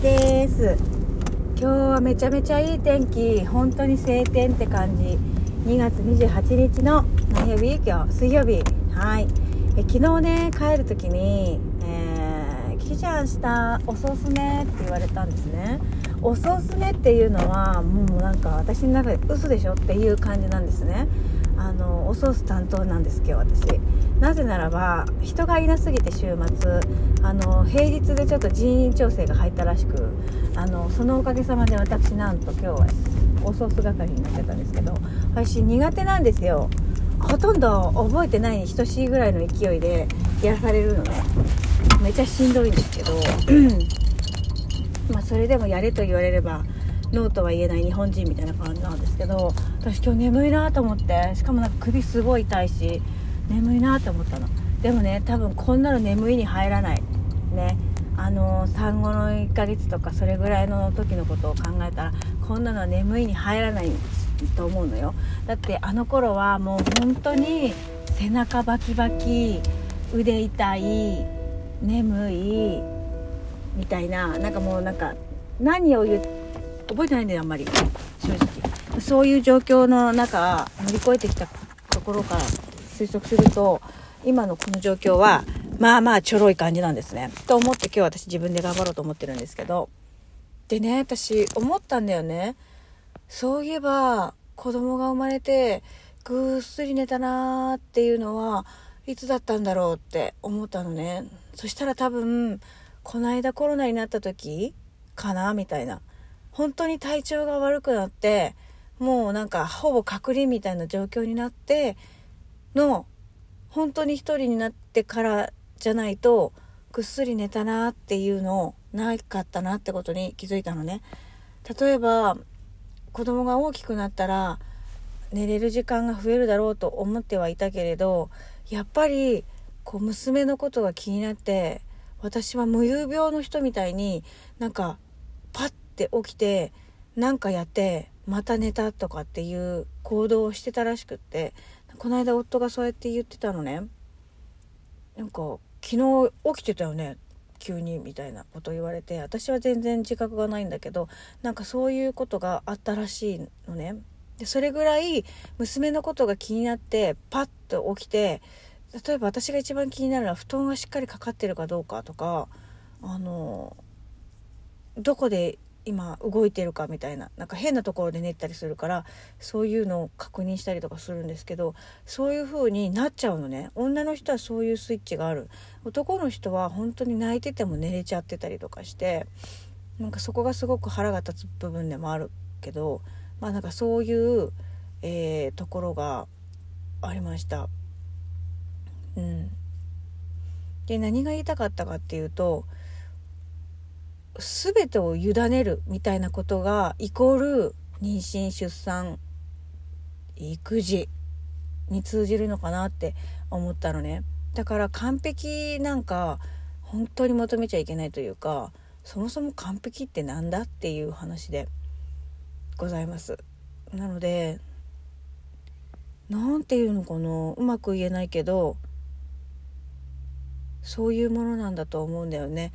です。今日はめちゃめちゃいい天気。本当に晴天って感じ。2月28日の何曜日？今日水曜日。はい。え昨日ね帰る時に「えー、キキちゃん明日おすすめ」って言われたんですね。おすすめっていうのはもうなんか私の中で嘘でしょっていう感じなんですね。あのおソース担当なんです今日私。なぜならば人がいなすぎて週末あの平日でちょっと人員調整が入ったらしくあのそのおかげさまで私なんと今日はおソース係になってたんですけど私苦手なんですよ。ほとんど覚えてないに等しいぐらいの勢いでやらされるのね。めっちゃしんどいんですけど。まあそれでもやれと言われればノーとは言えない日本人みたいな感じなんですけど私今日眠いなと思ってしかもなんか首すごい痛いし眠いなと思ったの。でもね多分こんなの眠いに入らない。ね。あの産後の1ヶ月とかそれぐらいの時のことを考えたらこんなのは眠いに入らないと思うのよ。だってあの頃はもう本当に背中バキバキ腕痛い眠いみたいななんかもうなんか何を言って覚えてないんだよあんまり。正直。そういう状況の中乗り越えてきたところから推測すると今のこの状況はまあまあちょろい感じなんですね。と思って今日私自分で頑張ろうと思ってるんですけど。でね私思ったんだよね。そういえば子供が生まれてぐっすり寝たなーっていうのはいつだったんだろうって思ったのね。そしたら多分この間コロナになった時かなみたいな。本当に体調が悪くなってもうなんかほぼ隔離みたいな状況になっての本当に一人になってからじゃないとぐっすり寝たなっていうのなかったなってことに気づいたのね。例えば子供が大きくなったら寝れる時間が増えるだろうと思ってはいたけれどやっぱりこう娘のことが気になって私は無遊病の人みたいになんかパッて起きて何かやってまた寝たとかっていう行動をしてたらしくってこの間夫がそうやって言ってたのね。なんか昨日起きてたよね急にみたいなこと言われて私は全然自覚がないんだけどなんかそういうことがあったらしいのね。でそれぐらい娘のことが気になってパッと起きて例えば私が一番気になるのは布団がしっかりかかってるかどうかとかあのどこで今動いてるかみたいななんか変なところで寝たりするからそういうのを確認したりとかするんですけどそういう風になっちゃうのね。女の人はそういうスイッチがある。男の人は本当に泣いてても寝れちゃってたりとかしてなんかそこがすごく腹が立つ部分でもあるけどまあなんかそういう、えー、ところがありました。うん、で何が言いたかったかっていうと全てを委ねるみたいなことがイコール妊娠出産育児に通じるのかなって思ったのね。だから完璧なんか本当に求めちゃいけないというかそもそも完璧って何だっていう話でございます。なので何て言うのかなうまく言えないけどそういうものなんだと思うんだよね。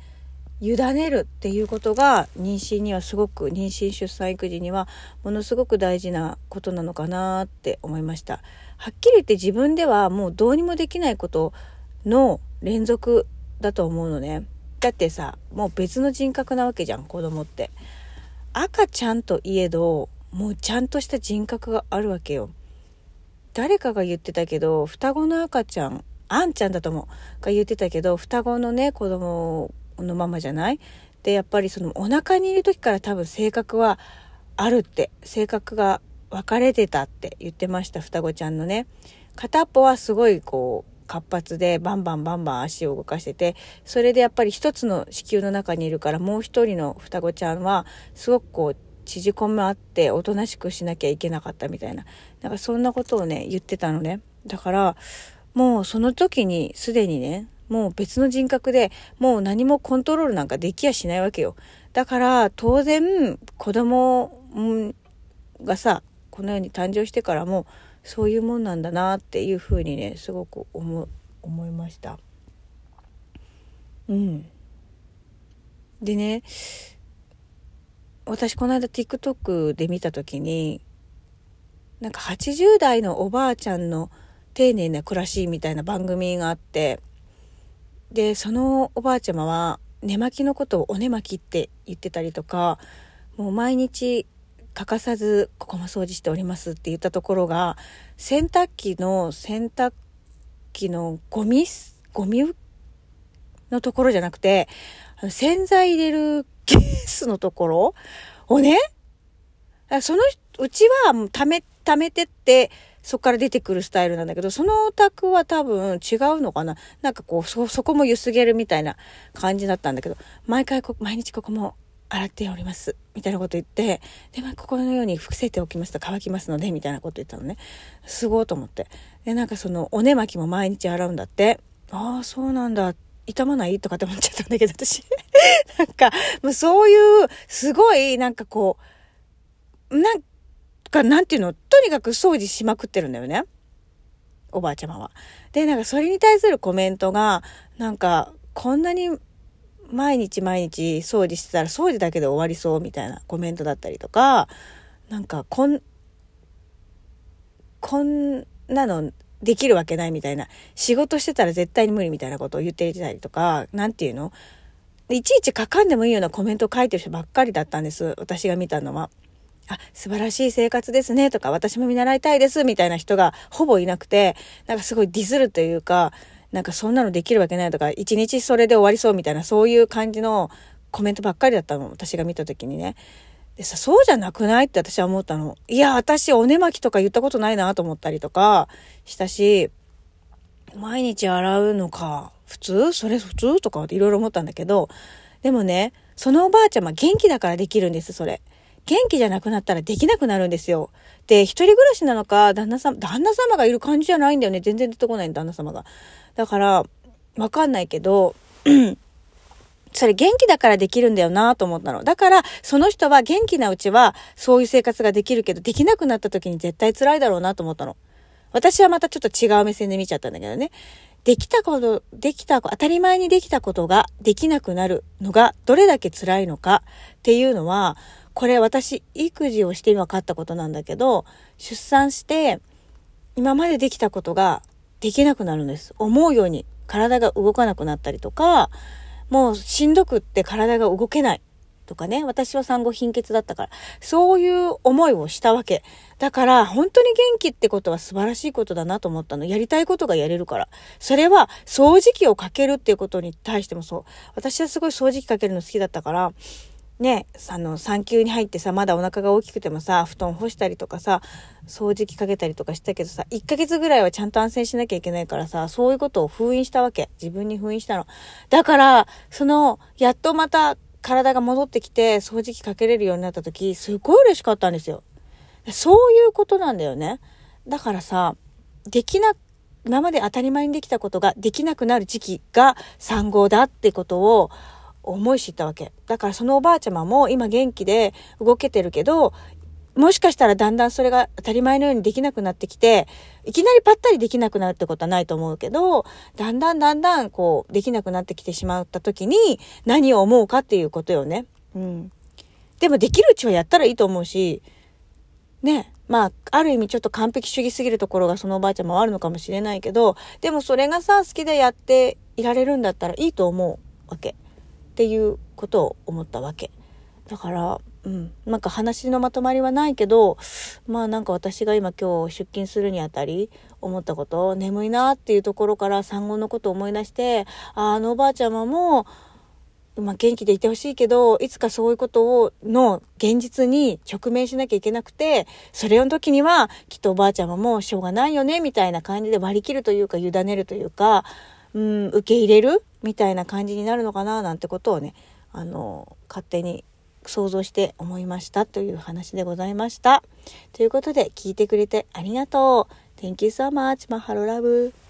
委ねるっていうことが妊娠にはすごく妊娠出産育児にはものすごく大事なことなのかなって思いました。はっきり言って自分ではもうどうにもできないことの連続だと思うのね。だってさもう別の人格なわけじゃん子供って。赤ちゃんといえどもうちゃんとした人格があるわけよ。誰かが言ってたけど双子の赤ちゃんあんちゃんだと思う。が言ってたけど双子のね子供のままじゃない？でやっぱりそのお腹にいる時から多分性格はあるって性格が分かれてたって言ってました双子ちゃんのね。片っぽはすごいこう活発でバンバンバンバン足を動かしててそれでやっぱり一つの子宮の中にいるからもう一人の双子ちゃんはすごくこう縮こまっておとなしくしなきゃいけなかったみたいな。なんかそんなことをね言ってたのね。だからもうその時にすでにねもう別の人格でもう何もコントロールなんかできやしないわけよ。だから当然子供がさ、この世に誕生してからもそういうもんなんだなっていうふうにね、すごく思、思いました。うん。でね、私この間 TikTok で見た時になんか80代のおばあちゃんの丁寧な暮らしみたいな番組があってでそのおばあちゃまは寝巻きのことをお寝巻きって言ってたりとかもう毎日欠かさずここも掃除しておりますって言ったところが洗濯機の洗濯機のゴミゴミのところじゃなくて洗剤入れるケースのところをねそのうちはもう溜め溜めてってそこから出てくるスタイルなんだけど、そのお宅は多分違うのかななんかこう、そ、そこもゆすげるみたいな感じだったんだけど、毎回こ、毎日ここも洗っております。みたいなこと言って、で、まあ、ここのように伏せておきますと乾きますので、みたいなこと言ったのね。すごいと思って。で、なんかその、おね巻きも毎日洗うんだって。ああ、そうなんだ。痛まない？とかって思っちゃったんだけど、私。なんか、もうそういう、すごい、なんかこう、なんか、なんていうの、とにかく掃除しまくってるんだよね。おばあちゃまは。で、なんかそれに対するコメントが、なんか、こんなに毎日毎日掃除してたら掃除だけで終わりそうみたいなコメントだったりとか、なんか、こん、こんなのできるわけないみたいな、仕事してたら絶対に無理みたいなことを言っていたりとか、なんていうの？いちいち書かんでもいいようなコメントを書いてる人ばっかりだったんです。私が見たのは。あ、素晴らしい生活ですねとか、私も見習いたいですみたいな人がほぼいなくて、なんかすごいディスるというか、なんかそんなのできるわけないとか、一日それで終わりそうみたいな、そういう感じのコメントばっかりだったの、私が見た時にね。でさ、そうじゃなくないって私は思ったの。いや、私おね巻きとか言ったことないなと思ったりとかしたし、毎日洗うのか、普通？それ普通？とかっていろいろ思ったんだけど、でもね、そのおばあちゃま元気だからできるんです、それ。元気じゃなくなったらできなくなるんですよ。で、一人暮らしなのか、旦那様、旦那様がいる感じじゃないんだよね。全然出てこない旦那様が。だから、わかんないけど、それ元気だからできるんだよなと思ったの。だから、その人は元気なうちは、そういう生活ができるけど、できなくなった時に絶対辛いだろうなと思ったの。私はまたちょっと違う目線で見ちゃったんだけどね。できたこと、できた、当たり前にできたことができなくなるのがどれだけ辛いのかっていうのは、これ私、育児をして分かったことなんだけど、出産して、今までできたことができなくなるんです。思うように体が動かなくなったりとか、もうしんどくって体が動けないとかね、私は産後貧血だったから、そういう思いをしたわけ。だから、本当に元気ってことは素晴らしいことだなと思ったの。やりたいことがやれるから。それは、掃除機をかけるっていうことに対してもそう。私はすごい掃除機かけるの好きだったから、ね、あの、産休に入ってさ、まだお腹が大きくてもさ、布団干したりとかさ、掃除機かけたりとかしたけどさ、1ヶ月ぐらいはちゃんと安静しなきゃいけないからさ、そういうことを封印したわけ。自分に封印したの。だから、その、やっとまた体が戻ってきて、掃除機かけれるようになった時、すごい嬉しかったんですよ。そういうことなんだよね。だからさ、できな、今まで当たり前にできたことができなくなる時期が産後だってことを、思い知ったわけ。だからそのおばあちゃまも今元気で動けてるけど、もしかしたらだんだんそれが当たり前のようにできなくなってきて、いきなりぱったりできなくなるってことはないと思うけど、だんだんだんだんこう、できなくなってきてしまった時に何を思うかっていうことよね。うん。でもできるうちはやったらいいと思うし、ね。まあ、ある意味ちょっと完璧主義すぎるところがそのおばあちゃんもあるのかもしれないけど、でもそれがさ、好きでやっていられるんだったらいいと思うわけ。っていうことを思ったわけ。だから、うん、なんか話のまとまりはないけど、まあなんか私が今今日出勤するにあたり思ったこと、眠いなっていうところから産後のことを思い出して、ああのおばあちゃまも、まあ、元気でいてほしいけど、いつかそういうことを、の現実に直面しなきゃいけなくて、それの時には、きっとおばあちゃまもしょうがないよね、みたいな感じで割り切るというか、委ねるというか、うん、受け入れるみたいな感じになるのかななんてことをねあの勝手に想像して思いましたという話でございました。ということで聞いてくれてありがとう。Thank you so much. マハロラブ。